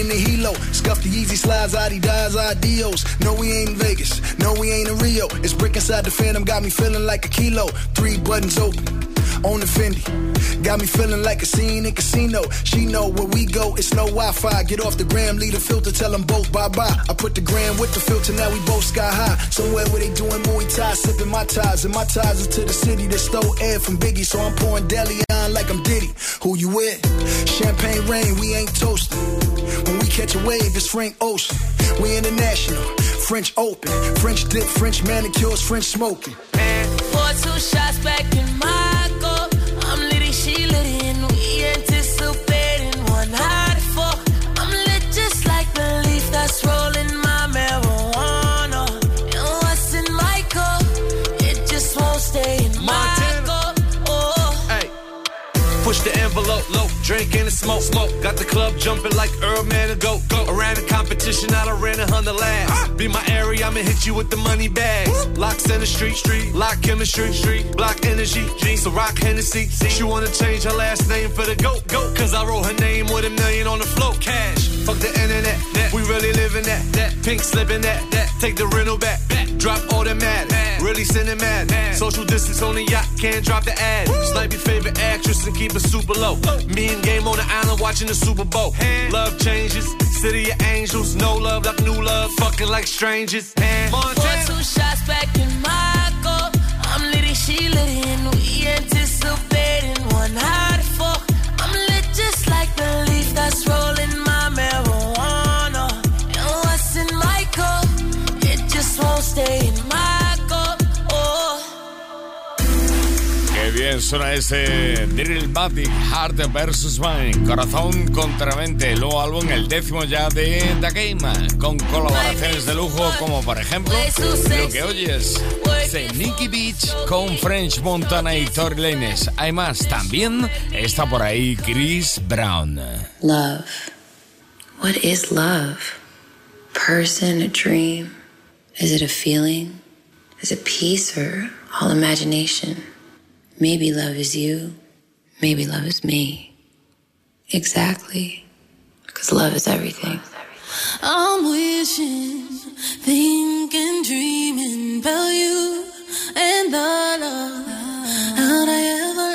S11: In the
S15: helo. Scuff the easy slides, Adidas, ideals. No, we ain't in Vegas. No, we ain't in Rio. It's brick inside the phantom, got me feeling like a kilo. Three buttons open on the Fendi. Got me feeling like a scene in casino. She know where we go, it's no Wi-Fi. Get off the gram, leave the filter, tell them both bye-bye. I put the gram with the filter, now we both sky high. Somewhere where they doing Muay Thai, sipping my ties. And my ties are to the city that stole air from Biggie. So I'm pouring deli on like I'm Diddy. Who you with? Champagne rain, we ain't toasting. When we catch a wave, it's Frank Ocean. We international, French open, French dip, French manicures, French smoking.
S11: Pour two shots back in
S18: drink and smoke, smoke. Got the club jumping like Earl Man to go, go. Around the competition, I done ran a hundred laps. Be my area, I'ma hit you with the money bags. Locks in the street, street, lock chemistry, street, block energy, G. So rock Hennessy. She wanna change her last name for the goat, goat. Cause I wrote her name with a million on the float, cash. Fuck the internet, net. we really living that, that. Pink slipping that, that. Take the rental back, back. Drop automatic, really cinematic. Social distance on the yacht, can't drop the ad. Snipe your favorite actress and keep it super low. Me and Game on the island watching the Super Bowl. Love changes, city of angels, no love like new love, fucking like strangers.
S11: Pour two shots back in my cup. I'm litty, she litty, and we
S3: suena ese Drill Matic, Heart vs Mind, Corazón contra Mente, el nuevo álbum, el décimo ya de The Game, con colaboraciones de lujo como por ejemplo lo que oyes, de Nicky Beach con French Montana y Tory Lanez. Hay más, también está por ahí Chris Brown.
S24: Love. What is love? Person, a dream? Is it a feeling? Is it peace or all imagination? Maybe love is you. Maybe love is me. Exactly. Because love is everything.
S11: I'm wishing, thinking, dreaming about you and the love. How'd I ever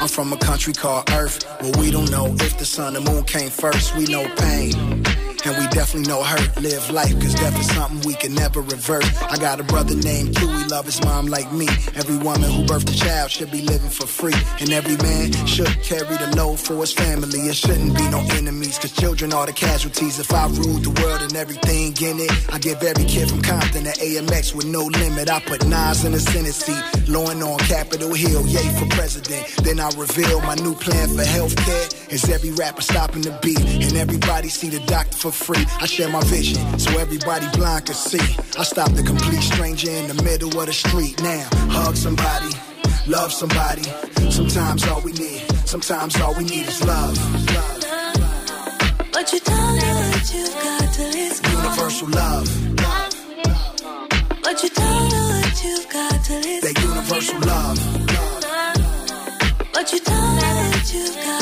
S15: I'm from a country called Earth, where we don't know if the sun and moon came first. We know pain. And we definitely know hurt. Live life, cause death is something we can never reverse. I got a brother named Q, love his mom like me. Every woman who birthed a child should be living for free. And every man should carry the load for his family. It shouldn't be no enemies, cause children are the casualties. If I ruled the world and everything in it, I give every kid from Compton to AMX with no limit. I put Nas in the Senate seat, lowing on Capitol Hill, yay for president. Then I reveal my new plan for healthcare. Is every rapper stopping the beat, and everybody see the doctor for free. I share my vision, so everybody blind can see. I stop the complete stranger in the middle of the street. Now, hug somebody, love somebody. Sometimes all we need, sometimes all we need is love.
S11: But you don't know what you got till it's gone.
S15: Universal love,
S11: But you don't know what you got till it's
S15: that universal love.
S11: But you don't know what you've got.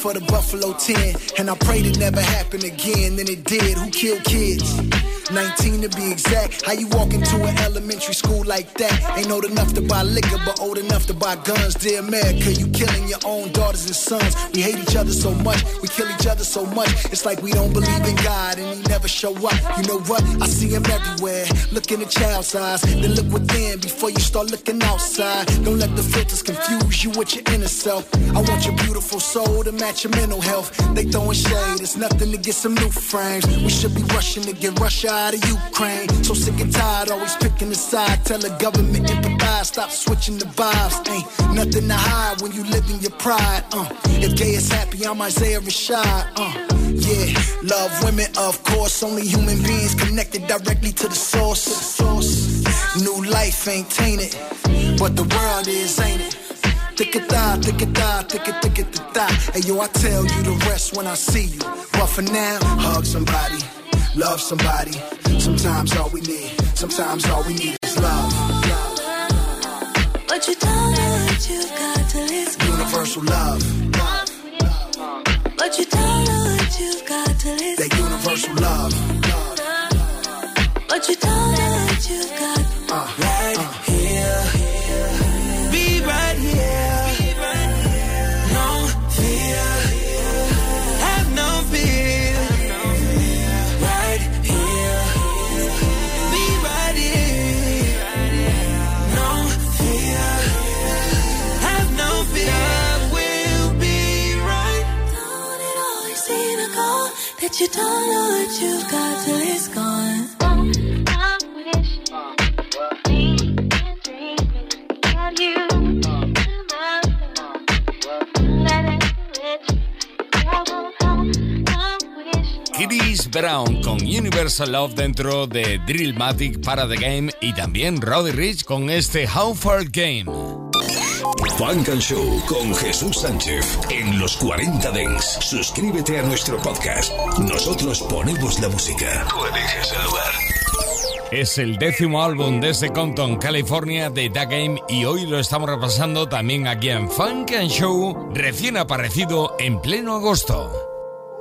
S15: For the Buffalo 10, and I prayed it never happened again. Then it did. Who killed kids? 19 to be exact. How you walk into an elementary school like that? Ain't old enough to buy liquor, but old enough to buy guns. Dear America, you killing your own daughters and sons. We hate each other so much, we kill each other so much. It's like we don't believe in God and He never show up. You know what? I see Him everywhere. Look in the child's eyes, then look within before you start looking outside. Don't let the filters confuse you with your inner self. I want your beautiful soul to match your mental health. They throwing shade, it's nothing to get some new frames. We should be rushing to get Russia out of Ukraine. So sick and tired, always picking the aside. Tell the government empathize, stop switching the vibes. Ain't nothing to hide when you live in your pride. Uh, if gay is happy, I'm Isaiah Rashad. Uh, yeah, love women, of course. Only human beings connected directly to the source. New life ain't tainted, but the world is, ain't it? Thick it thigh, thick it thigh, thick it, thick it, the thigh. Hey yo, I tell you the rest when I see you. But for now, hug somebody, love somebody. Sometimes all we need, sometimes all we need is love.
S11: But you don't know what you've got till it's gone.
S15: Universal love,
S11: But you don't know what you've got till it's
S15: that universal love.
S11: But you don't know what you've got. You don't
S3: Brown con Universal Love dentro de Drillmatic para The Game y también Roddy Rich con este How Far Game.
S2: Funk and Show con Jesús Sánchez en los 40 Dents. Suscríbete a nuestro podcast. Nosotros ponemos la música. Tú el lugar.
S3: Es el décimo álbum desde Compton, California de The Game y hoy lo estamos repasando también aquí en Funk and Show, recién aparecido en pleno agosto.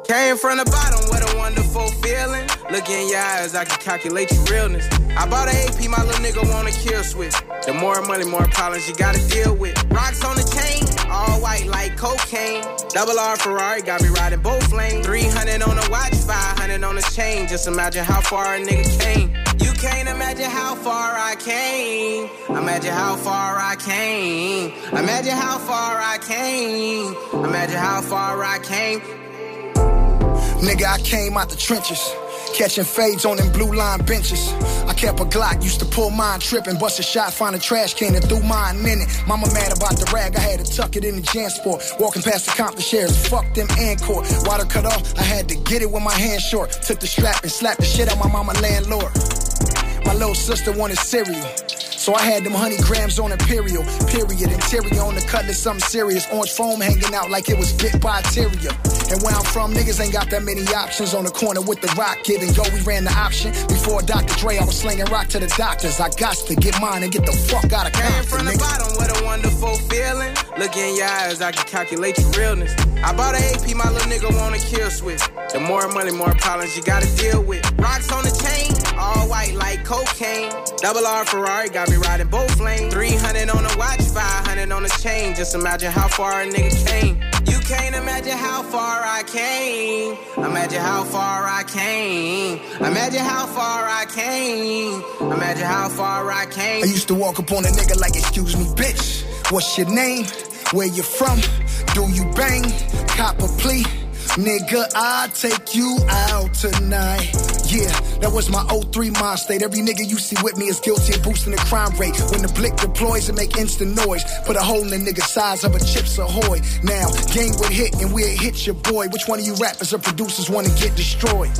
S25: Came from the bottom, what a wonderful feeling. Look in your eyes, I can calculate your realness. I bought an AP, my little nigga wanna kill switch. The more money, more problems you gotta deal with. Rocks on the chain, all white like cocaine. Double R Ferrari got me riding both lanes. 300 on the watch, 500 on the chain. Just imagine how far a nigga came. You can't imagine how far I came. Imagine how far I came. Imagine how far I came. Imagine how far I came.
S15: Nigga, I came out the trenches. Catching fades on them blue line benches. I kept a Glock, used to pull mine tripping. Bust a shot, find a trash can and threw mine in it. Mama mad about the rag, I had to tuck it in the Jansport. Walking past the Compton shares, fuck them Encore. Water cut off, I had to get it with my hand short. Took the strap and slapped the shit out my mama landlord. My little sister wanted cereal. So I had them honey grams on Imperial, period. Interior on the cutlass, something serious. Orange foam hanging out like it was bit by a terrier. And where I'm from, niggas ain't got that many options. On the corner with the rock, and go, we ran the option. Before Dr. Dre, I was slinging rock to the doctors. I got to get mine and get the fuck out of
S25: Came from the
S15: nigga.
S25: bottom, what a wonderful feeling. Look in your eyes, I can calculate your realness. I bought an AP, my little nigga wanna kill switch. The more money, more problems you gotta deal with. Rocks on the chain, all white like cocaine. Double R Ferrari got me riding both lanes. 300 on the watch, 500 on the chain. Just imagine how far a nigga came. You can't imagine how far I came. Imagine how far I came. Imagine how far I came. Imagine how far I came.
S15: I used to walk up on a nigga like, excuse me, bitch. What's your name? Where you from? Do you bang? Cop a plea? Nigga, I'll take you out tonight. Yeah, that was my 03 mind state. Every nigga you see with me is guilty of boosting the crime rate. When the blick deploys and make instant noise, put a hole in the nigga size of a Chips Ahoy. Now, game would hit and we'll hit your boy. Which one of you rappers or producers wanna get destroyed?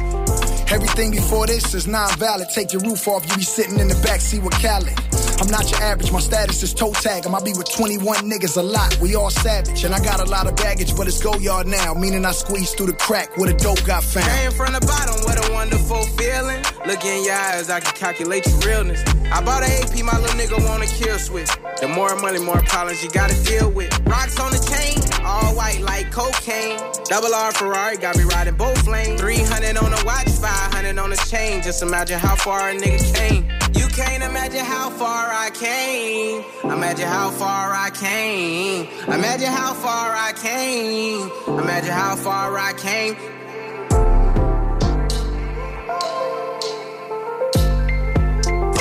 S15: Everything before this is non-valid. Take your roof off, you be sitting in the backseat with Khaled. I'm not your average, my status is toe tag. I be with 21 niggas a lot. We all savage, and I got a lot of baggage, but it's go yard now. Meaning I squeezed through the crack where the dope got found.
S25: Came from the bottom, what a wonderful feeling. Look in your eyes, I can calculate your realness. I bought an AP, my little nigga wanna kill switch. The more money, more problems you gotta deal with. Rocks on the chain, all white like cocaine. Double R Ferrari got me riding both lanes. 300 on the watch, 500 on the chain. Just imagine how far a nigga came. You can't imagine how far I came. Imagine how far I came. Imagine how far I came. Imagine how far I came.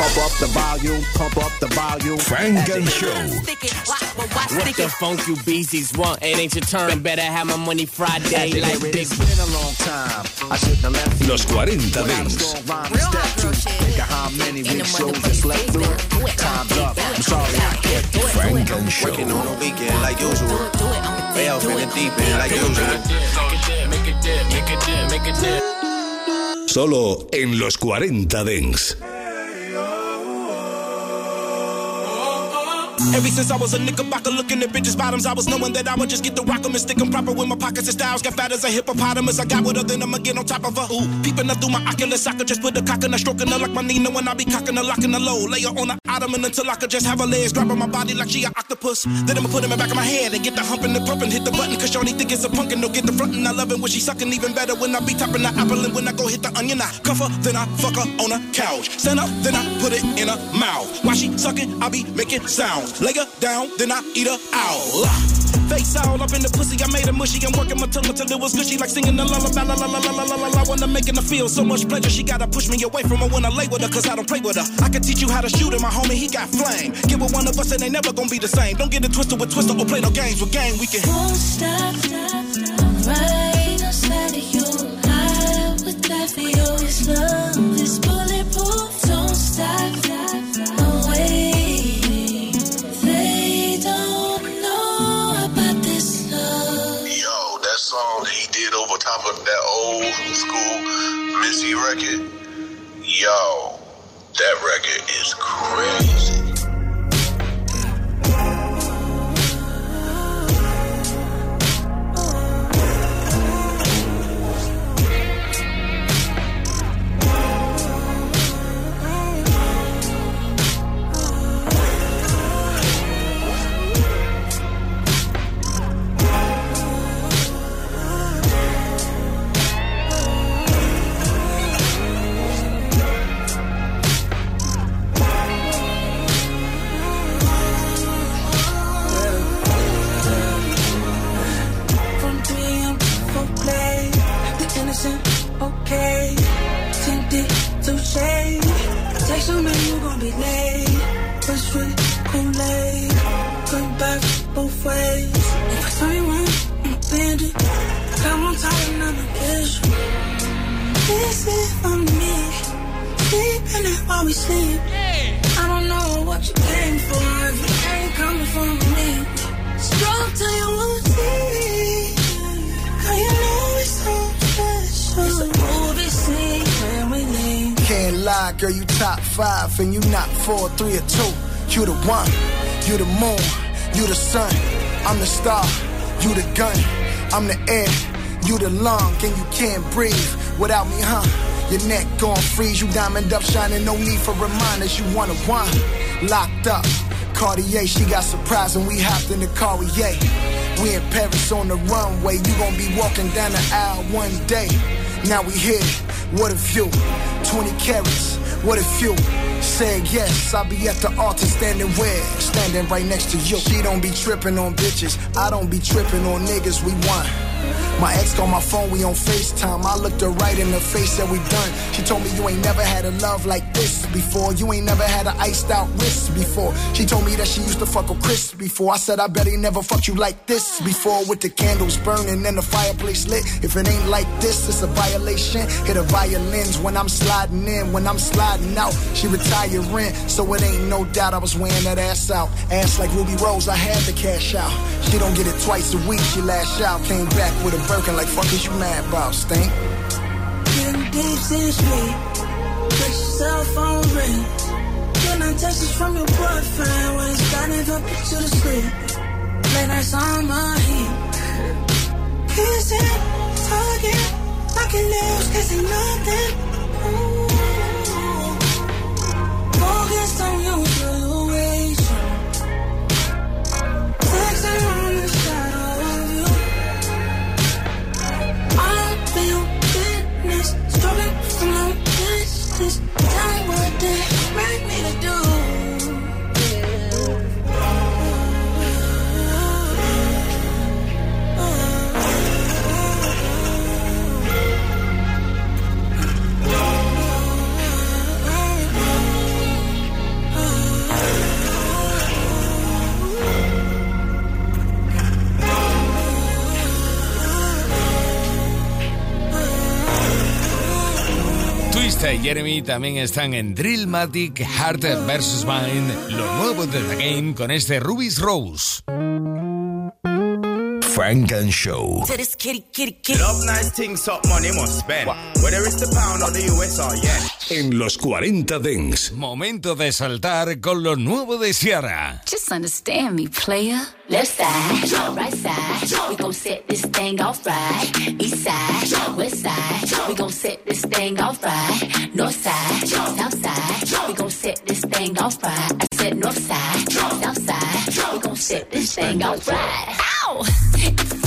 S15: Pop
S19: up the volume, pump up the volume.
S2: Frank and Show.
S26: What the funk you beasties want? It ain't your turn. Better have my money Friday like big.
S19: It's been a long time. I shouldn't have left you.
S2: Los 40 Dents.
S19: Think of how many big shows I slept through. Time's up. I'm sorry I can't do it.
S2: Frank and Show.
S7: Working on a weekend like usual. Way off in the deep end like usual.
S2: Solo en los 40 Dents.
S13: Ever since I was a knickerbocker looking at bitches' bottoms, I was knowing that I would just get the rock 'em and stick 'em proper with my pockets and styles. Got fat as a hippopotamus. I got with her, then I'ma get on top of her. Ooh, peeping up through my oculus, I could just put a cock in her, stroking her like my Nina when I be cocking her, locking her low. Lay her on the ottoman until I could just have her legs grabbing my body like she an octopus. Then I'ma put him in the back of my head and get the humping and pumping, hit the button, cause Shorty think it's a pumpkin. Don't get the frontin', I love it when she sucking, even better when I be topping the apple. And when I go hit the onion, I cuff her, then I fuck her on a couch. Stand up, then I put it in her mouth. While she sucking, I be making sounds. Lay her down, then I eat her out. Face all up in the pussy, I made her mushy. I'm working my tongue until it was gushy, like singing the lullaby. La la la la la la la la. When I'm making her feel so much pleasure, she gotta push me away from her when I lay with her, cause I don't play with her. I can teach you how to shoot it, my homie, he got flame. Give her one of us and they never gonna be the same. Don't get it twisted with twister or play no games with gang. We can.
S9: Won't stop, I'm right outside of you. I would die for. This love
S27: Missy record. Yo, that record is crazy.
S9: Okay. Tinted to shade. Text you, man, you gon' be late. Fresh fruit, Kool-Aid. Good back both ways. If I tell you I'm bandit. Come on top and I'm a issue. This is for me. Sleeping it while we sleep. I don't know what you came for. If you ain't coming for me. Stroke till you wanna see.
S15: Lie, girl, you top five and you not four, three, or two. You the one, you the moon, you the sun. I'm the star, you the gun. I'm the air, you the lung, and you can't breathe without me, huh? Your neck gon' freeze, you diamond up, shining, no need for reminders. You wanna one, locked up. Cartier, she got surprised when we hopped in the car, yay. We in Paris on the runway, you gon' be walking down the aisle one day. Now we here, what a view. 20 carats, what if you said yes? I'll be at the altar standing where? Standing right next to you. She don't be tripping on bitches, I don't be tripping on niggas, we want. My ex called my phone, we on FaceTime. I looked her right in the face, said we done. She told me you ain't never had a love like this before. You ain't never had an iced out wrist before. She told me that she used to fuck with Chris before. I said I bet he never fucked you like this before. With the candles burning and the fireplace lit. If it ain't like this, it's a violation. Hit a violins when I'm sliding in, when I'm sliding out. She retiring, so it ain't no doubt I was wearing that ass out. Ass like Ruby Rose, I had to cash out. She don't get it twice a week, she lash out. Came back with a Birkin like fuck is you mad about, stink?
S9: Getting deep in street. Check your cell phone ring. Then I texts from your boyfriend when it's up to the sleep. Late nights on my heat. Kissing, talking, knocking nails, kissing nothing. Ooh. Focused on your
S24: también están en Drillmatic, Heart vs. Mind, lo nuevo de The Game con este Ruby's Rose.
S2: Frank and Show.
S28: To this kitty, kitty, kitty.
S21: Love nice up, money must spend. Whether it's.
S2: En los 40 Dings.
S24: Momento de saltar con lo nuevo de Ciara.
S29: Understand me, player. Left side, Jump. right side, Jump. we gon' set this thing off right. East side, Jump. west side, we gon' set this thing off right. North side, south side, we gon' set this thing off right. I said north side, south side, we gon' set this thing off right. Ow!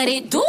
S29: but it
S24: do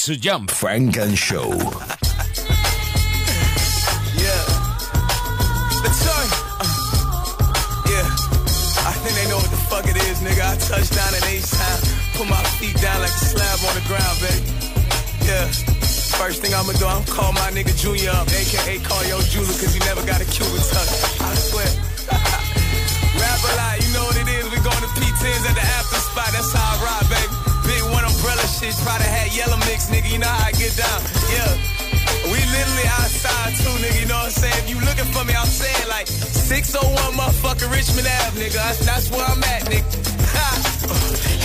S24: su Jump.
S2: Funk and Show.
S21: nigga. I down H-Town. Put my feet down like a slab on the ground, baby. Yeah. First thing I'ma do, I'ma call my nigga Junior up, aka call yo Junior, cause he never got a Cuban tuck. I swear. Rap a lot, you know what it is. We going to P10s at the after spot. That's how I ride, baby shit probably had yellow mix, nigga. You know how I get down. Yeah. We literally outside too, nigga. You know what I'm saying? If you looking for me, I'm saying like 601 motherfucker, Richmond Ave, nigga. That's, where I'm at, nigga.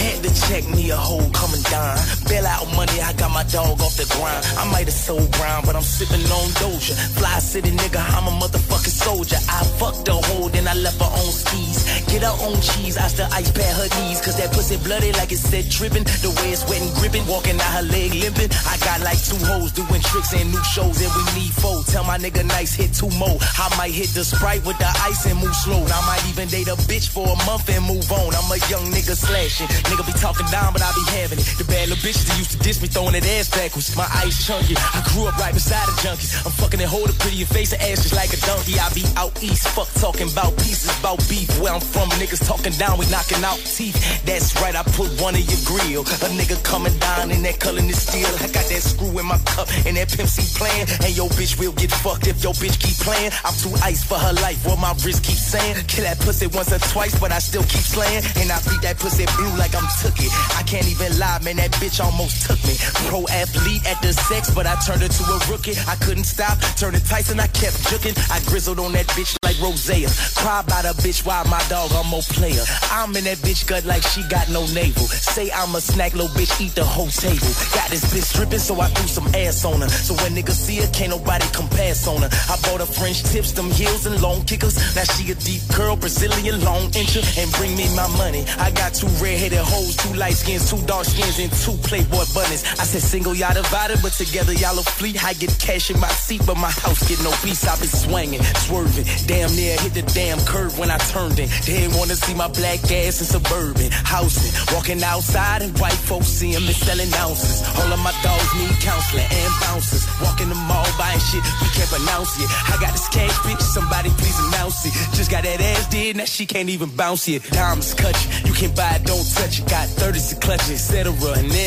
S30: Had to check me a hole coming down. Bail out money, I got my dog off the grind. I might have sold ground, but I'm sipping on Doja. Fly city nigga, I'm a motherfucker a soldier. I fucked a whole, then I left her on skis. Get
S21: her own cheese, I still ice pad her knees. Cause that pussy bloody like it said trippin'. The way it's wet and gripping, walking out her leg limping. I got like two hoes doing tricks and new shows, and we need four. Tell my nigga nice, hit two more. I might hit the sprite with the ice and move slow. I might even date a bitch for a month and move on. I'm a young nigga slashing. Nigga be talking down, but I be having it. The little bitches that used to diss me, throwing that ass backwards. My ice chunky. I grew up right beside the junkies. I'm fucking that hold a pretty your face and ass just like a donkey. I be out east, fuck talking about pieces, about beef. Where I'm from, niggas talking down, we knocking out teeth. That's right, I put one in your grill. A nigga coming down in that color is steel. I got that screw in my cup and that Pimp C plan. And your bitch will get fucked if your bitch keep playing. I'm too ice for her life, what my wrist keep saying. Kill that pussy once or twice, but I still keep slaying. And I beat that pussy blue like I'm took it. I can't even lie, man, that bitch almost took me. Pro athlete at the sex, but I turned her to a rookie. I couldn't stop, turning Tyson, I kept juking. I grizzled on that bitch like Rosea. Cry about a bitch while my dog I'm more player. I'm in that bitch gut like she got no navel. Say I'm a snack, little bitch, eat the whole table. Got this bitch stripping, so I threw some ass on her. So when niggas see her, can't nobody come pass on her. I bought her French tips, them heels and long kickers. Now she a deep curl, Brazilian long incher, and bring me my money. I got two red-headed hoes, two light skins, two dark skins, and two Playboy bunnies. I said single y'all divided, but together y'all a fleet. I get cash in my seat, but my house get no peace. I been swinging, swerving, damn near hit the damn curve when I turned in. They wanna see my black ass in suburban housing. Walking outside and white folks see me selling ounces. All of my dogs need counseling and bouncers. Walking the mall buying shit we can't pronounce it. I got this cash bitch, somebody please announce it. Just got that ass did, now she can't even bounce it. Diamonds cut you, you can't buy it, don't touch it. Got 30s and clutches, etc.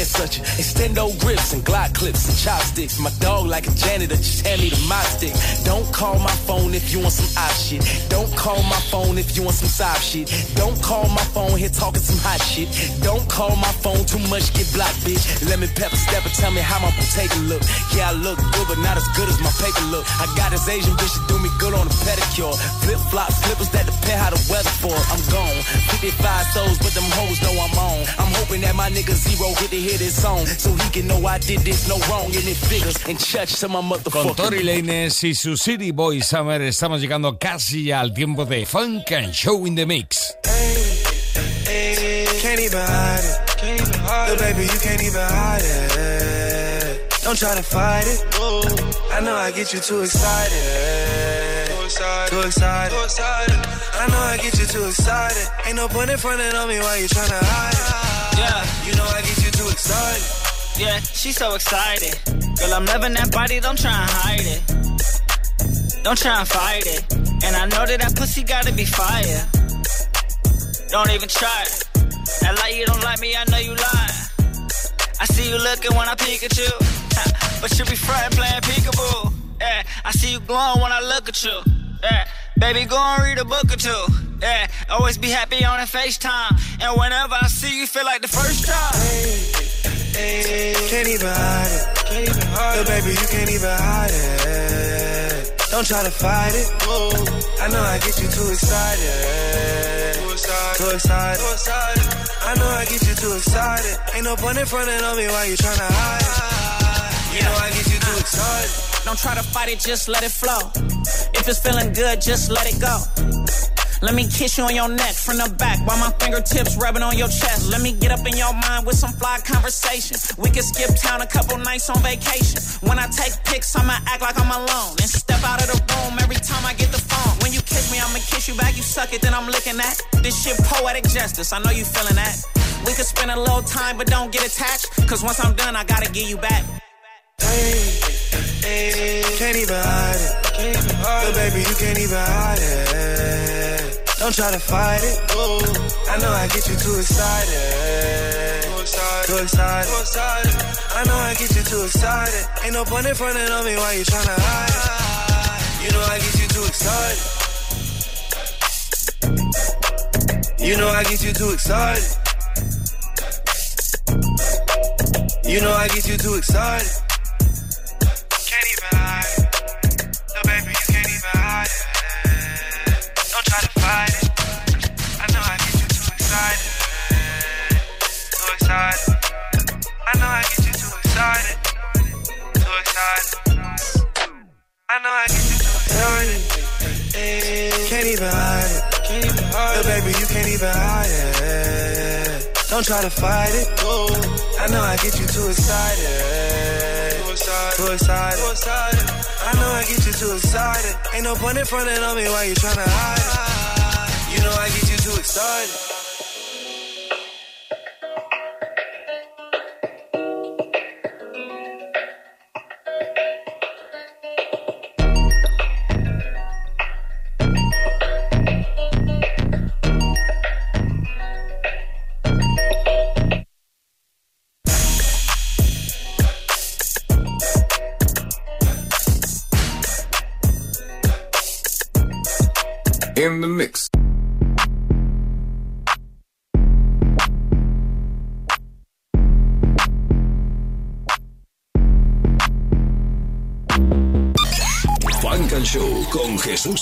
S21: such a extendo grips and Glock clips and chopsticks. My dog like a janitor, just hand me the mop stick. Don't call my phone if you want some op shit. Don't call my phone if you want some soft shit. Don't call my phone here talking some hot shit. Don't call my phone too much, get blocked, bitch. Me pepper step and tell me how my potato look. Yeah, I look good, but not as good as my paper look. I got this Asian bitch to do me good on a pedicure. Flip flop slippers that depend how the weather for. I'm gone. 55 souls, but them hoes know I'm on. I'm hoping that my nigga Zero get to hear this song so he can know I did this no wrong and it figures and church to my
S3: Con
S21: motherfucker.
S3: Tori Lanez y su City Boy Summer estamos llegando casi al tiempo de Funk and Show in the Mix.
S12: Can't even hide it. Can't even hide it. baby, you can't even hide it. Don't try to fight it. I know I get you too excited. Too excited. Too excited. Too excited. I know I get you too excited. Ain't no point in fronting on me while you tryna hide it.
S31: Yeah.
S12: You know I get you too excited.
S31: Yeah, she's so excited. Girl, I'm loving that body, don't try and hide it. Don't try and fight it. And I know that that pussy gotta be fire. Don't even try it. That lie you don't like me, I know you lying. I see you looking when I peek at you. But you be frontin' playing peekaboo. Yeah, I see you glowing when I look at you. Yeah, baby, go and read a book or two. Yeah, always be happy on a FaceTime. And whenever I see you, feel like the first time.
S12: Can't even hide it. Can't even hide it. baby, you can't even hide it. Don't try to fight it. Whoa. I know I get you too excited. Too excited. Too excited. Too excited. I know I get you too excited. Ain't no point in fronting on me while you tryna hide it. You know I get you too excited.
S31: Don't try to fight it, just let it flow. If it's feeling good, just let it go. Let me kiss you on your neck from the back while my fingertips rubbing on your chest. Let me get up in your mind with some fly conversation. We can skip town a couple nights on vacation. When I take pics, I'ma act like I'm alone and step out of the room every time I get the phone. When you kiss me, I'ma kiss you back. You suck it, then I'm licking that. This shit poetic justice. I know you feeling that. We could spend a little time, but don't get attached. Cause once I'm done, I gotta give you back.
S12: Can't even hide it. Can't even hide it. baby, you can't even hide it. Don't try to fight it. Ooh. I know I get you too excited. Too excited. Too excited. Too excited. I know I get you too excited. Ain't no point in fronting on me while you tryna hide it. You know I get you too excited. You know I get you too excited. You know I get you too excited. I know I get you too excited. Can't even hide it. Can't even hide it. No, baby, you can't even hide it. Don't try to fight it. I know I get you too excited. Too excited. Too excited. I know I get you too excited. Ain't no point in fronting on me while you tryna hide it. You know I get you too excited.
S2: Funk